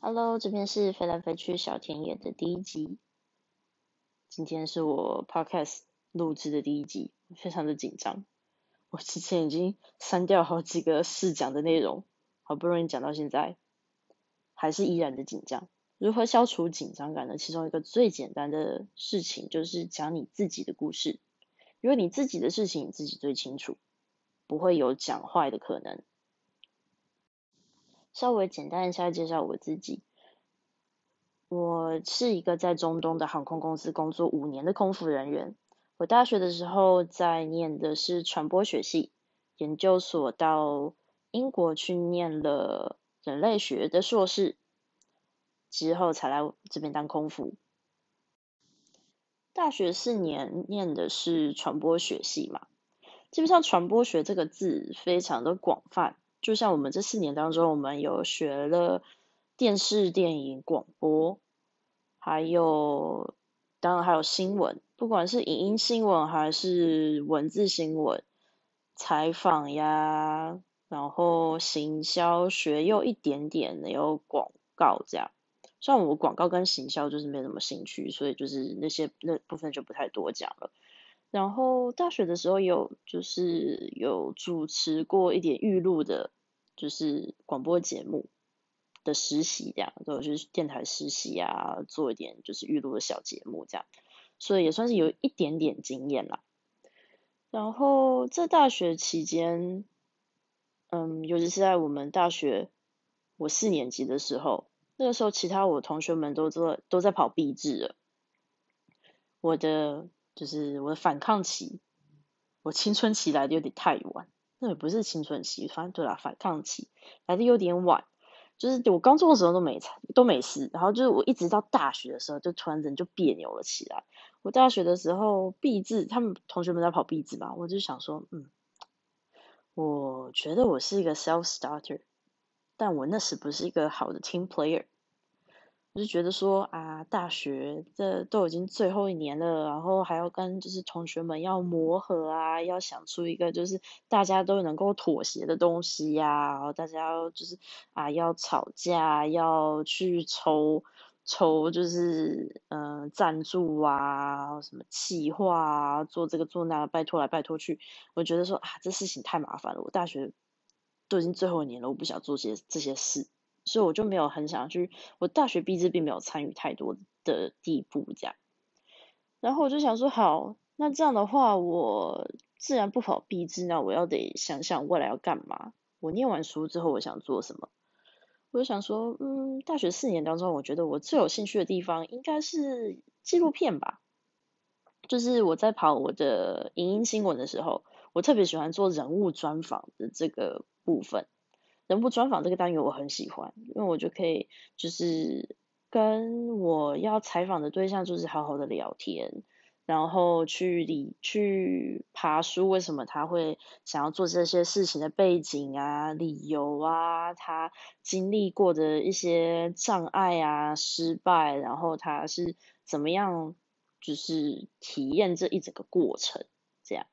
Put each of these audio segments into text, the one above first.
Hello，这边是飞来飞去小田野的第一集。今天是我 Podcast 录制的第一集，非常的紧张。我之前已经删掉好几个试讲的内容，好不容易讲到现在，还是依然的紧张。如何消除紧张感呢？其中一个最简单的事情就是讲你自己的故事，因为你自己的事情你自己最清楚，不会有讲坏的可能。稍微简单一下介绍我自己，我是一个在中东的航空公司工作五年的空服人员。我大学的时候在念的是传播学系，研究所到英国去念了人类学的硕士，之后才来这边当空服。大学四年念的是传播学系嘛，基本上传播学这个字非常的广泛。就像我们这四年当中，我们有学了电视、电影、广播，还有当然还有新闻，不管是影音新闻还是文字新闻，采访呀，然后行销学又一点点的有广告这样。像我广告跟行销就是没什么兴趣，所以就是那些那部分就不太多讲了。然后大学的时候有就是有主持过一点预录的，就是广播节目的实习这样，就是电台实习啊，做一点就是预录的小节目这样，所以也算是有一点点经验啦。然后在大学期间，嗯，尤其是在我们大学我四年级的时候，那个时候其他我同学们都在都在跑毕制了，我的。就是我的反抗期，我青春期来的有点太晚，那也不是青春期，反正对啦，反抗期来的有点晚。就是我高中的时候都没都没事，然后就是我一直到大学的时候，就突然人就别扭了起来。我大学的时候毕字，他们同学们在跑毕字嘛，我就想说，嗯，我觉得我是一个 self starter，但我那时不是一个好的 team player。我就觉得说啊，大学这都已经最后一年了，然后还要跟就是同学们要磨合啊，要想出一个就是大家都能够妥协的东西呀，然后大家要就是啊要吵架，要去筹筹就是嗯赞助啊，什么企划啊，做这个做那，拜托来拜托去，我觉得说啊这事情太麻烦了，我大学都已经最后一年了，我不想做些这些事。所以我就没有很想去，我大学毕业并没有参与太多的地步这样，然后我就想说，好，那这样的话，我自然不跑毕制，那我要得想想未来要干嘛。我念完书之后，我想做什么？我就想说，嗯，大学四年当中，我觉得我最有兴趣的地方应该是纪录片吧。就是我在跑我的影音新闻的时候，我特别喜欢做人物专访的这个部分。人物专访这个单元我很喜欢，因为我就可以就是跟我要采访的对象就是好好的聊天，然后去理去爬书，为什么他会想要做这些事情的背景啊、理由啊，他经历过的一些障碍啊、失败，然后他是怎么样就是体验这一整个过程，这样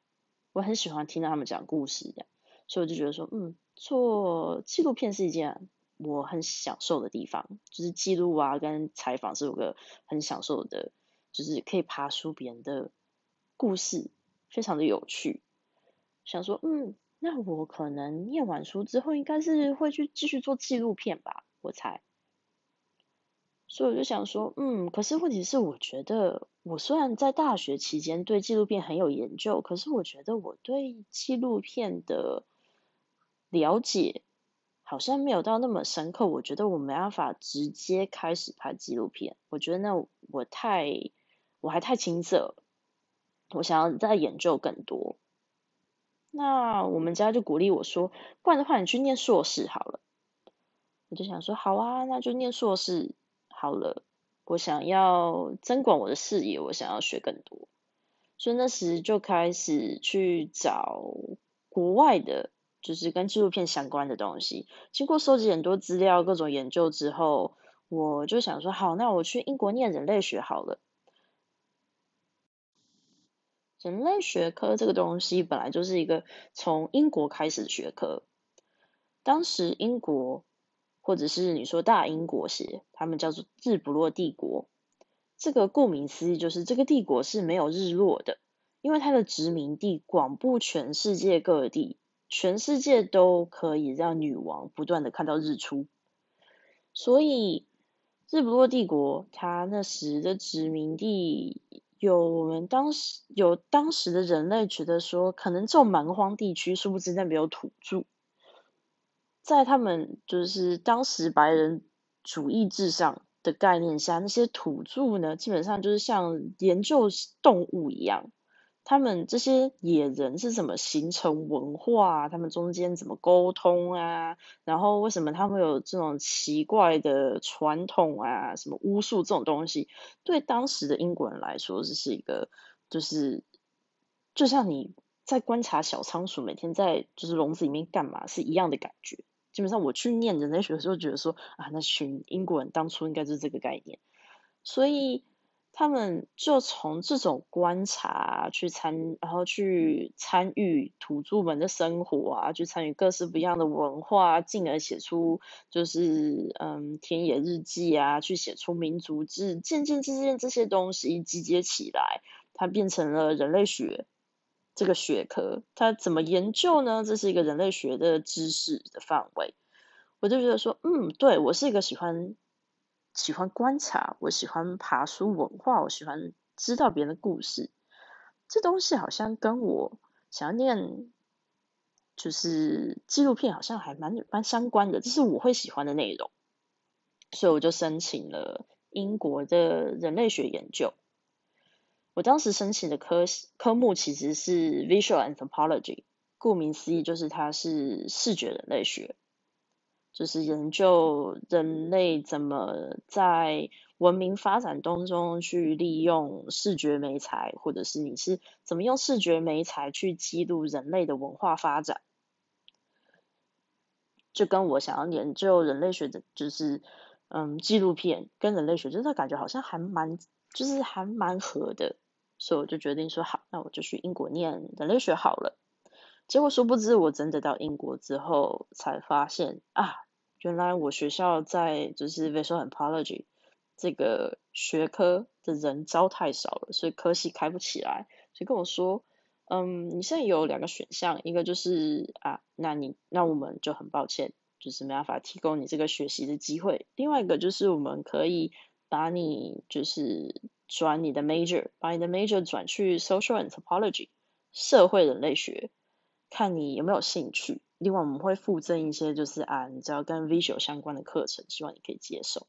我很喜欢听到他们讲故事，这样，所以我就觉得说，嗯。做纪录片是一件我很享受的地方，就是记录啊跟采访是有个很享受的，就是可以爬书别人的故事，非常的有趣。想说，嗯，那我可能念完书之后，应该是会去继续做纪录片吧，我猜。所以我就想说，嗯，可是问题是，我觉得我虽然在大学期间对纪录片很有研究，可是我觉得我对纪录片的了解好像没有到那么深刻，我觉得我没办法直接开始拍纪录片。我觉得那我太我还太青涩，我想要再研究更多。那我们家就鼓励我说，不然的话你去念硕士好了。我就想说好啊，那就念硕士好了。我想要增广我的视野，我想要学更多，所以那时就开始去找国外的。就是跟纪录片相关的东西，经过收集很多资料、各种研究之后，我就想说，好，那我去英国念人类学好了。人类学科这个东西本来就是一个从英国开始的学科，当时英国或者是你说大英国时，他们叫做日不落帝国。这个顾名思义，就是这个帝国是没有日落的，因为它的殖民地广布全世界各地，全世界都可以让女王不断的看到日出。所以日不落帝国，它那时的殖民地，有我们当时有当时的人类觉得说，可能这种蛮荒地区，殊不知那边有土著。在他们就是当时白人主义至上的概念下，那些土著呢，基本上就是像研究动物一样，他们这些野人是怎么形成文化，他们中间怎么沟通啊？然后为什么他们有这种奇怪的传统啊？什么巫术这种东西，对当时的英国人来说，这是一个就是就像你在观察小仓鼠每天在就是笼子里面干嘛是一样的感觉。基本上我去念人类学的时候，觉得说啊，那群英国人当初应该就是这个概念，所以他们就从这种观察去参，然后去参与土著们的生活啊，去参与各式不一样的文化，进而写出就是嗯田野日记啊，去写出民族志，渐渐渐渐这些东西集结起来，它变成了人类学。这个学科它怎么研究呢？这是一个人类学的知识的范围。我就觉得说，嗯，对我是一个喜欢喜欢观察，我喜欢爬书文化，我喜欢知道别人的故事。这东西好像跟我想要念就是纪录片，好像还蛮蛮相关的。这是我会喜欢的内容，所以我就申请了英国的人类学研究。我当时申请的科科目其实是 Visual Anthropology，顾名思义就是它是视觉人类学，就是研究人类怎么在文明发展当中去利用视觉媒材，或者是你是怎么用视觉媒材去记录人类的文化发展，就跟我想要研究人类学的，就是嗯纪录片跟人类学，就是感觉好像还蛮，就是还蛮合的。所以我就决定说好，那我就去英国念人类学好了。结果殊不知，我真的到英国之后才发现啊，原来我学校在就是 visual anthropology 这个学科的人招太少了，所以科系开不起来。所以跟我说，嗯，你现在有两个选项，一个就是啊，那你那我们就很抱歉，就是没办法提供你这个学习的机会。另外一个就是我们可以把你就是。转你的 major，把你的 major 转去 social anthropology，社会人类学，看你有没有兴趣。另外我们会附赠一些就是啊，你知道跟 visual 相关的课程，希望你可以接受。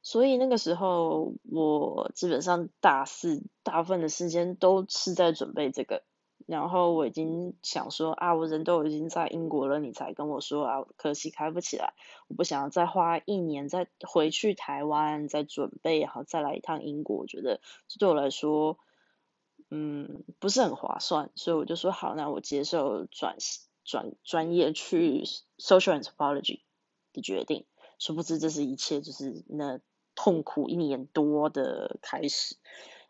所以那个时候我基本上大四大部分的时间都是在准备这个。然后我已经想说啊，我人都已经在英国了，你才跟我说啊，可惜开不起来。我不想要再花一年再回去台湾再准备，然后再来一趟英国，我觉得这对我来说，嗯，不是很划算。所以我就说好，那我接受转转专业去 social anthropology 的决定。殊不知这是一切就是那痛苦一年多的开始，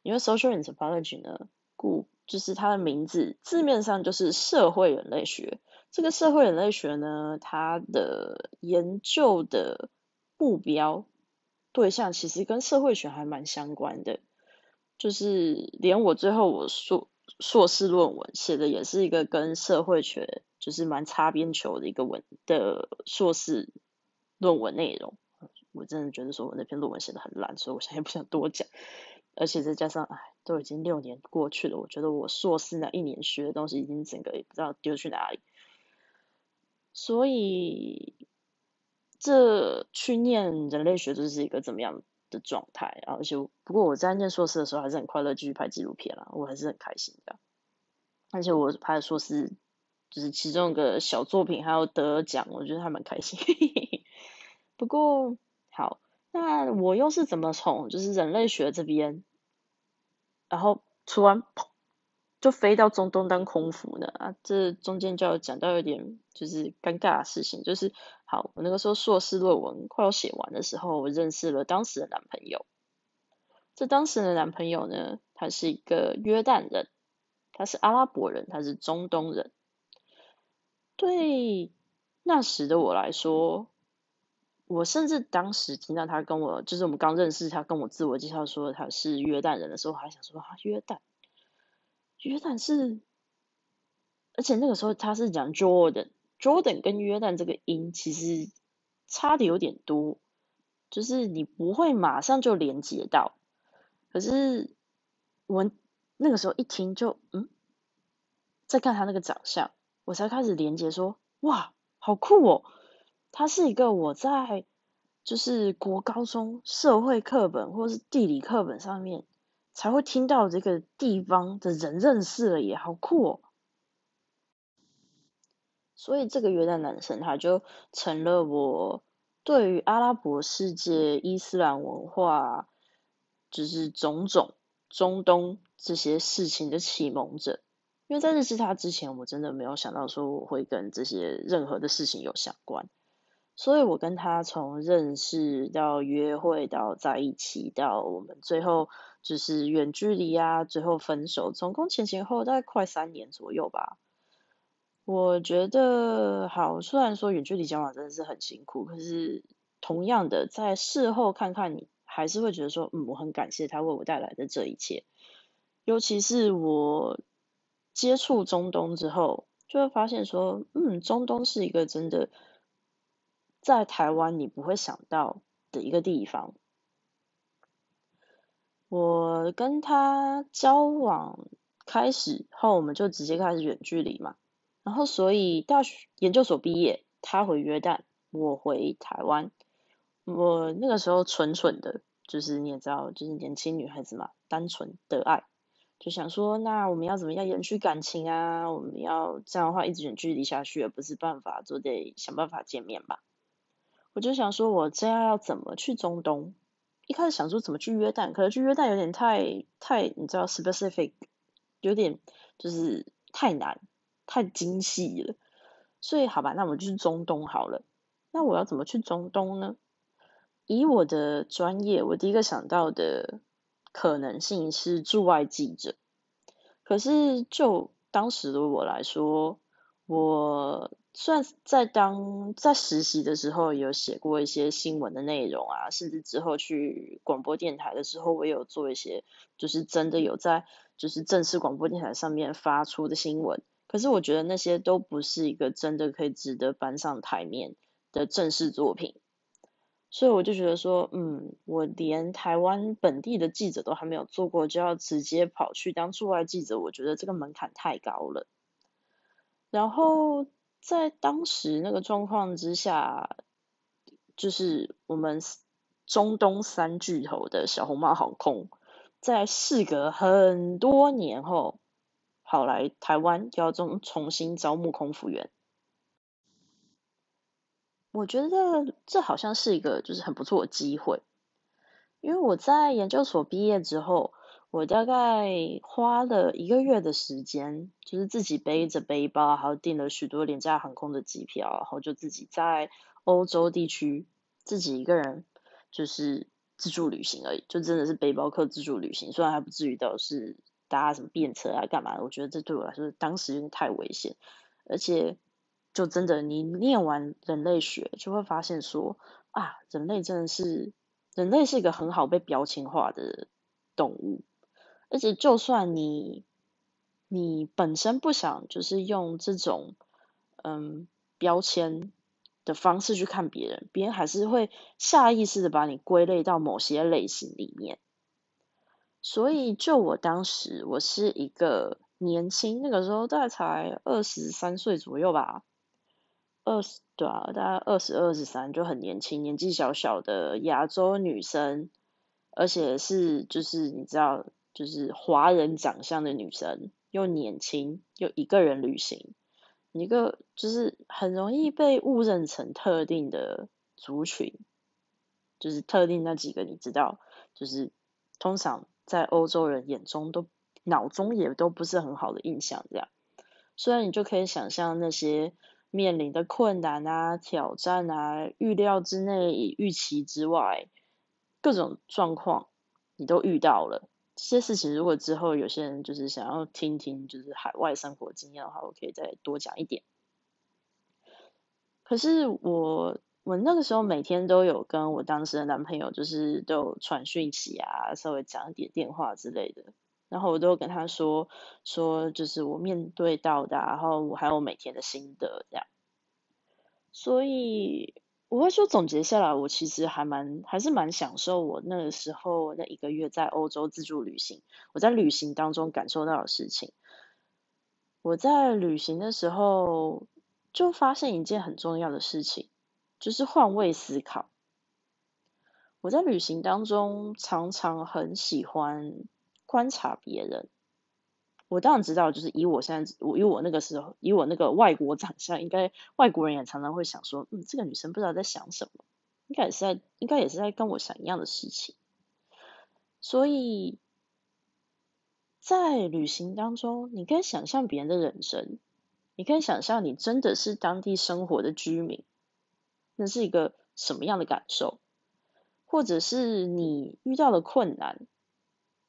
因为 social anthropology 呢，故就是它的名字字面上就是社会人类学。这个社会人类学呢，它的研究的目标对象其实跟社会学还蛮相关的。就是连我最后我说硕士论文写的也是一个跟社会学就是蛮擦边球的一个文的硕士论文内容。我真的觉得说我那篇论文写的很烂，所以我现在不想多讲。而且再加上，哎，都已经六年过去了，我觉得我硕士那一年学的东西已经整个也不知道丢去哪里。所以，这去念人类学就是一个怎么样的状态啊？而且，不过我在念硕士的时候还是很快乐，继续拍纪录片啦，我还是很开心的。而且我拍的硕士就是其中一个小作品，还有得奖，我觉得还蛮开心。不过，好，那我又是怎么从就是人类学这边？然后突然砰，就飞到中东当空服呢啊！这中间就要讲到有点就是尴尬的事情，就是好，我那个时候硕士论文快要写完的时候，我认识了当时的男朋友。这当时的男朋友呢，他是一个约旦人，他是阿拉伯人，他是中东人。对那时的我来说，我甚至当时听到他跟我，就是我们刚认识他跟我自我介绍说他是约旦人的时候，我还想说啊，约旦，约旦是，而且那个时候他是讲 Jordan Jordan 跟约旦这个音其实差的有点多，就是你不会马上就连接到，可是我那个时候一听就嗯，再看他那个长相，我才开始连接说哇，好酷哦。它是一个我在就是国高中社会课本或是地理课本上面才会听到这个地方的人认识了也好酷哦。所以这个约旦男生他就成了我对于阿拉伯世界、伊斯兰文化，就是种种中东这些事情的启蒙者。因为在认识他之前，我真的没有想到说我会跟这些任何的事情有相关。所以我跟他从认识到约会到在一起到我们最后就是远距离啊，最后分手，总共前前后大概快三年左右吧。我觉得好，虽然说远距离交往真的是很辛苦，可是同样的在事后看看你，还是会觉得说，嗯，我很感谢他为我带来的这一切。尤其是我接触中东之后，就会发现说，嗯，中东是一个真的。在台湾你不会想到的一个地方，我跟他交往开始后，我们就直接开始远距离嘛。然后所以大学研究所毕业，他回约旦，我回台湾。我那个时候蠢蠢的，就是你也知道，就是年轻女孩子嘛，单纯的爱，就想说，那我们要怎么样延续感情啊？我们要这样的话一直远距离下去也不是办法，就得想办法见面吧。我就想说，我这样要怎么去中东？一开始想说怎么去约旦，可是去约旦有点太太，你知道，specific，有点就是太难，太精细了。所以好吧，那我们就去中东好了。那我要怎么去中东呢？以我的专业，我第一个想到的可能性是驻外记者。可是就当时的我来说，我。虽然在当在实习的时候有写过一些新闻的内容啊，甚至之后去广播电台的时候，我有做一些，就是真的有在就是正式广播电台上面发出的新闻。可是我觉得那些都不是一个真的可以值得搬上台面的正式作品，所以我就觉得说，嗯，我连台湾本地的记者都还没有做过，就要直接跑去当驻外记者，我觉得这个门槛太高了。然后。在当时那个状况之下，就是我们中东三巨头的小红帽航空，在事隔很多年后，跑来台湾要重重新招募空服员。我觉得这好像是一个就是很不错的机会，因为我在研究所毕业之后。我大概花了一个月的时间，就是自己背着背包，还有订了许多廉价航空的机票，然后就自己在欧洲地区自己一个人就是自助旅行而已，就真的是背包客自助旅行，虽然还不至于到是搭什么便车啊干嘛，我觉得这对我来说当时太危险，而且就真的你念完人类学就会发现说啊，人类真的是人类是一个很好被标签化的动物。而且，就算你你本身不想，就是用这种嗯标签的方式去看别人，别人还是会下意识的把你归类到某些类型里面。所以，就我当时，我是一个年轻，那个时候大概才二十三岁左右吧，二十对啊，大概二十二十三，就很年轻，年纪小小的亚洲女生，而且是就是你知道。就是华人长相的女生，又年轻，又一个人旅行，一个就是很容易被误认成特定的族群，就是特定那几个，你知道，就是通常在欧洲人眼中都脑中也都不是很好的印象，这样。虽然你就可以想象那些面临的困难啊、挑战啊、预料之内、预期之外各种状况，你都遇到了。这些事情，如果之后有些人就是想要听听，就是海外生活经验的话，我可以再多讲一点。可是我我那个时候每天都有跟我当时的男朋友，就是都有传讯息啊，稍微讲一点电话之类的。然后我都跟他说说，就是我面对到的，然后我还有每天的心得这样。所以我会说总结下来，我其实还蛮还是蛮享受我那个时候那一个月在欧洲自助旅行，我在旅行当中感受到的事情。我在旅行的时候就发现一件很重要的事情，就是换位思考。我在旅行当中常常很喜欢。观察别人，我当然知道，就是以我现在，我以我那个时候，以我那个外国长相，应该外国人也常常会想说，嗯，这个女生不知道在想什么，应该也是在，应该也是在跟我想一样的事情。所以，在旅行当中，你可以想象别人的人生，你可以想象你真的是当地生活的居民，那是一个什么样的感受？或者是你遇到了困难？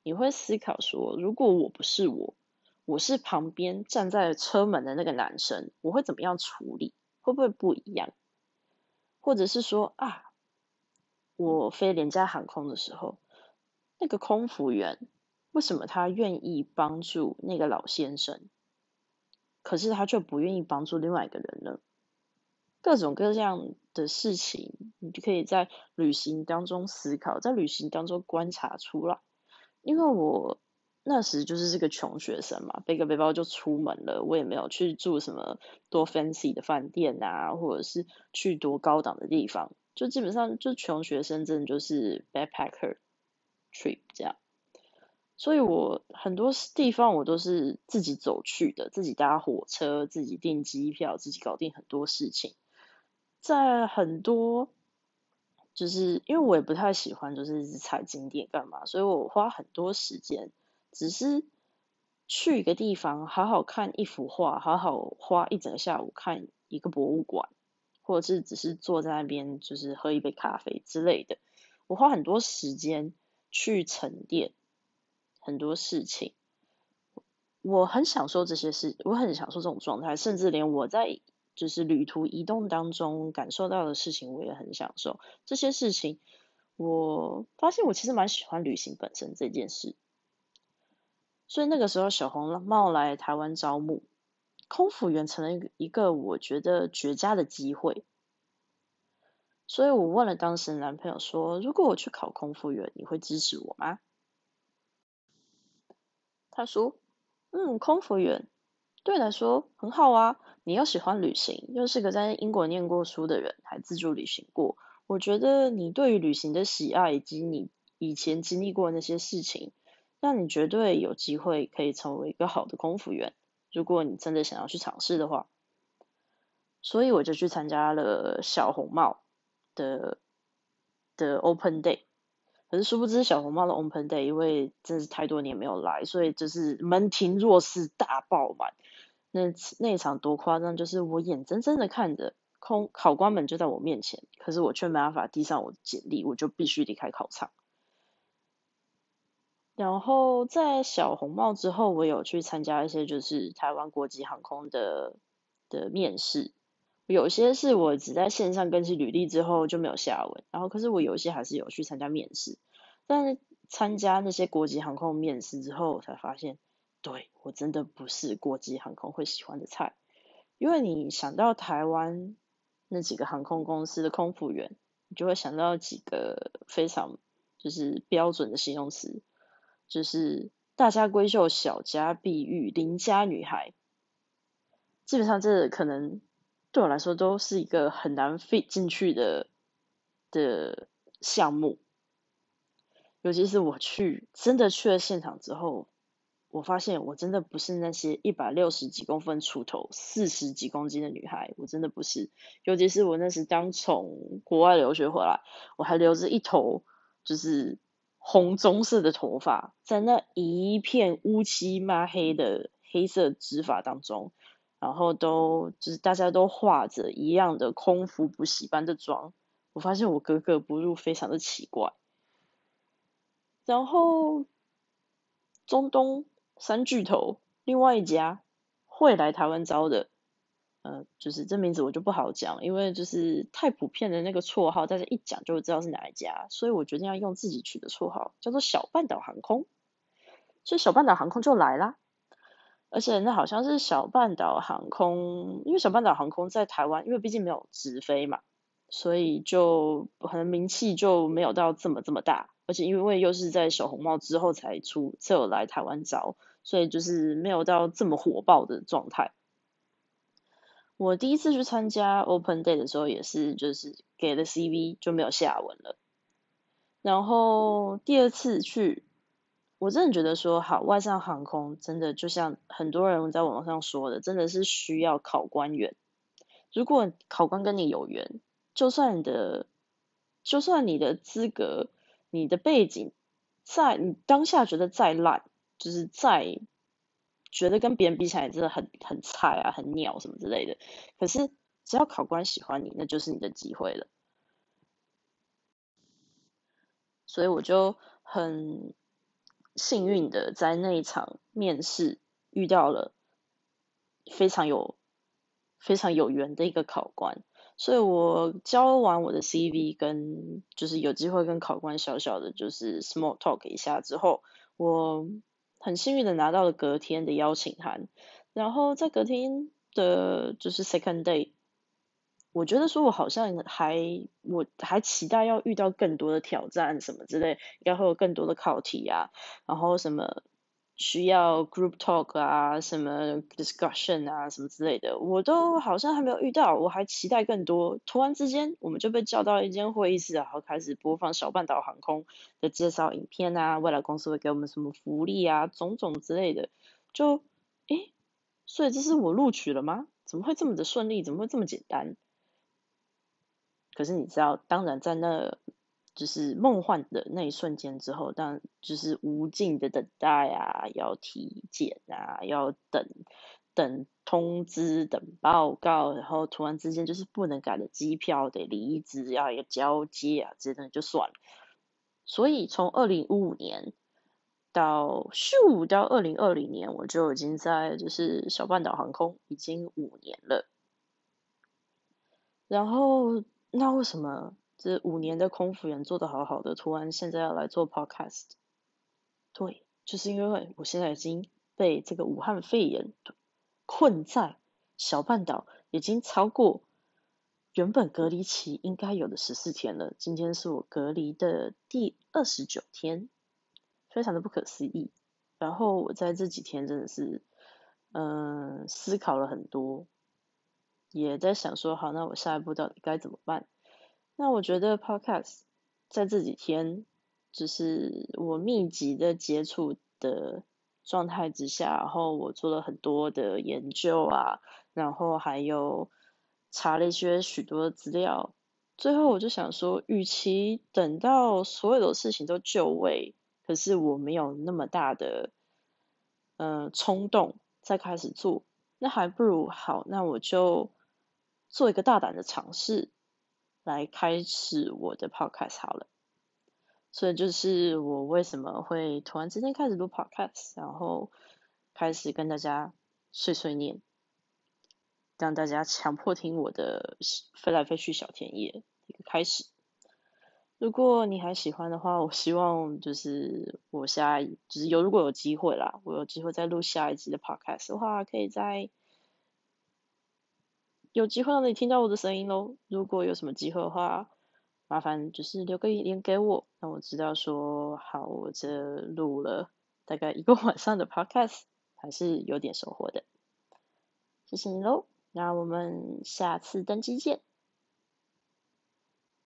你会思考说，如果我不是我，我是旁边站在车门的那个男生，我会怎么样处理？会不会不一样？或者是说啊，我飞廉价航空的时候，那个空服员为什么他愿意帮助那个老先生，可是他却不愿意帮助另外一个人呢？各种各样的事情，你就可以在旅行当中思考，在旅行当中观察出来。因为我那时就是这个穷学生嘛，背个背包就出门了，我也没有去住什么多 fancy 的饭店啊，或者是去多高档的地方，就基本上就穷学生，真的就是 backpacker trip 这样。所以我很多地方我都是自己走去的，自己搭火车，自己订机票，自己搞定很多事情，在很多。就是因为我也不太喜欢，就是踩景点干嘛，所以我花很多时间，只是去一个地方，好好看一幅画，好好花一整个下午看一个博物馆，或者是只是坐在那边，就是喝一杯咖啡之类的。我花很多时间去沉淀很多事情，我很享受这些事，我很享受这种状态，甚至连我在。就是旅途移动当中感受到的事情，我也很享受。这些事情，我发现我其实蛮喜欢旅行本身这件事。所以那个时候，小红帽来台湾招募空服员，成了一个我觉得绝佳的机会。所以我问了当时男朋友说：“如果我去考空服员，你会支持我吗？”他说：“嗯，空服员对你来说很好啊。”你又喜欢旅行，又是个在英国念过书的人，还自助旅行过。我觉得你对于旅行的喜爱，以及你以前经历过那些事情，让你绝对有机会可以成为一个好的空服员。如果你真的想要去尝试的话，所以我就去参加了小红帽的的 Open Day。可是殊不知小红帽的 Open Day，因为真是太多年没有来，所以就是门庭若市，大爆满。那那场多夸张，就是我眼睁睁的看着空考官们就在我面前，可是我却没办法递上我的简历，我就必须离开考场。然后在小红帽之后，我有去参加一些就是台湾国际航空的的面试，有些是我只在线上更新履历之后就没有下文，然后可是我有些还是有去参加面试，但是参加那些国际航空面试之后，我才发现。对我真的不是国际航空会喜欢的菜，因为你想到台湾那几个航空公司的空服员，你就会想到几个非常就是标准的形容词，就是大家闺秀、小家碧玉、邻家女孩，基本上这可能对我来说都是一个很难 fit 进去的的项目，尤其是我去真的去了现场之后。我发现我真的不是那些一百六十几公分出头、四十几公斤的女孩，我真的不是。尤其是我那时刚从国外留学回来，我还留着一头就是红棕色的头发，在那一片乌漆抹黑的黑色直发当中，然后都就是大家都画着一样的空服补习班的妆，我发现我格格不入，非常的奇怪。然后中东。三巨头，另外一家会来台湾招的，呃，就是这名字我就不好讲，因为就是太普遍的那个绰号，大家一讲就知道是哪一家，所以我决定要用自己取的绰号，叫做小半岛航空。所以小半岛航空就来啦，而且那好像是小半岛航空，因为小半岛航空在台湾，因为毕竟没有直飞嘛，所以就可能名气就没有到这么这么大，而且因为又是在小红帽之后才出，才有来台湾招，所以就是没有到这么火爆的状态。我第一次去参加 Open Day 的时候，也是就是给了 CV 就没有下文了。然后第二次去，我真的觉得说好外商航空真的就像很多人在网上说的，真的是需要考官员。如果考官跟你有缘，就算你的就算你的资格、你的背景在你当下觉得再烂，就是再。觉得跟别人比起来真的很很菜啊，很鸟什么之类的。可是只要考官喜欢你，那就是你的机会了。所以我就很幸运的在那一场面试遇到了非常有非常有缘的一个考官。所以我交完我的 CV，跟就是有机会跟考官小小的就是 small talk 一下之后，我。很幸运的拿到了隔天的邀请函，然后在隔天的就是 second day，我觉得说我好像还我还期待要遇到更多的挑战什么之类，应该会有更多的考题啊，然后什么。需要 group talk 啊，什么 discussion 啊，什么之类的，我都好像还没有遇到，我还期待更多。突然之间，我们就被叫到一间会议室，然后开始播放小半岛航空的介绍影片啊，未来公司会给我们什么福利啊，种种之类的。就，诶，所以这是我录取了吗？怎么会这么的顺利？怎么会这么简单？可是你知道，当然在那。就是梦幻的那一瞬间之后，但就是无尽的等待啊，要体检啊，要等等通知，等报告，然后突然之间就是不能改的机票得离职，要要交接啊，这的就算了。所以从二零一五年到咻到二零二零年，我就已经在就是小半岛航空已经五年了。然后那为什么？这五年的空服员做的好好的，突然现在要来做 podcast，对，就是因为我现在已经被这个武汉肺炎困在小半岛，已经超过原本隔离期应该有的十四天了。今天是我隔离的第二十九天，非常的不可思议。然后我在这几天真的是，嗯，思考了很多，也在想说，好，那我下一步到底该怎么办？那我觉得 Podcast 在这几天，就是我密集的接触的状态之下，然后我做了很多的研究啊，然后还有查了一些许多资料，最后我就想说，与其等到所有的事情都就位，可是我没有那么大的嗯冲动再开始做，那还不如好，那我就做一个大胆的尝试。来开始我的 podcast 好了，所以就是我为什么会突然之间开始录 podcast，然后开始跟大家碎碎念，让大家强迫听我的飞来飞去小田野一个开始。如果你还喜欢的话，我希望就是我下一就是有如果有机会啦，我有机会再录下一集的 podcast 的话，可以在。有机会让你听到我的声音喽！如果有什么机会的话，麻烦就是留个言给我，让我知道说好，我这录了大概一个晚上的 podcast，还是有点收获的。谢谢你喽，那我们下次登机见。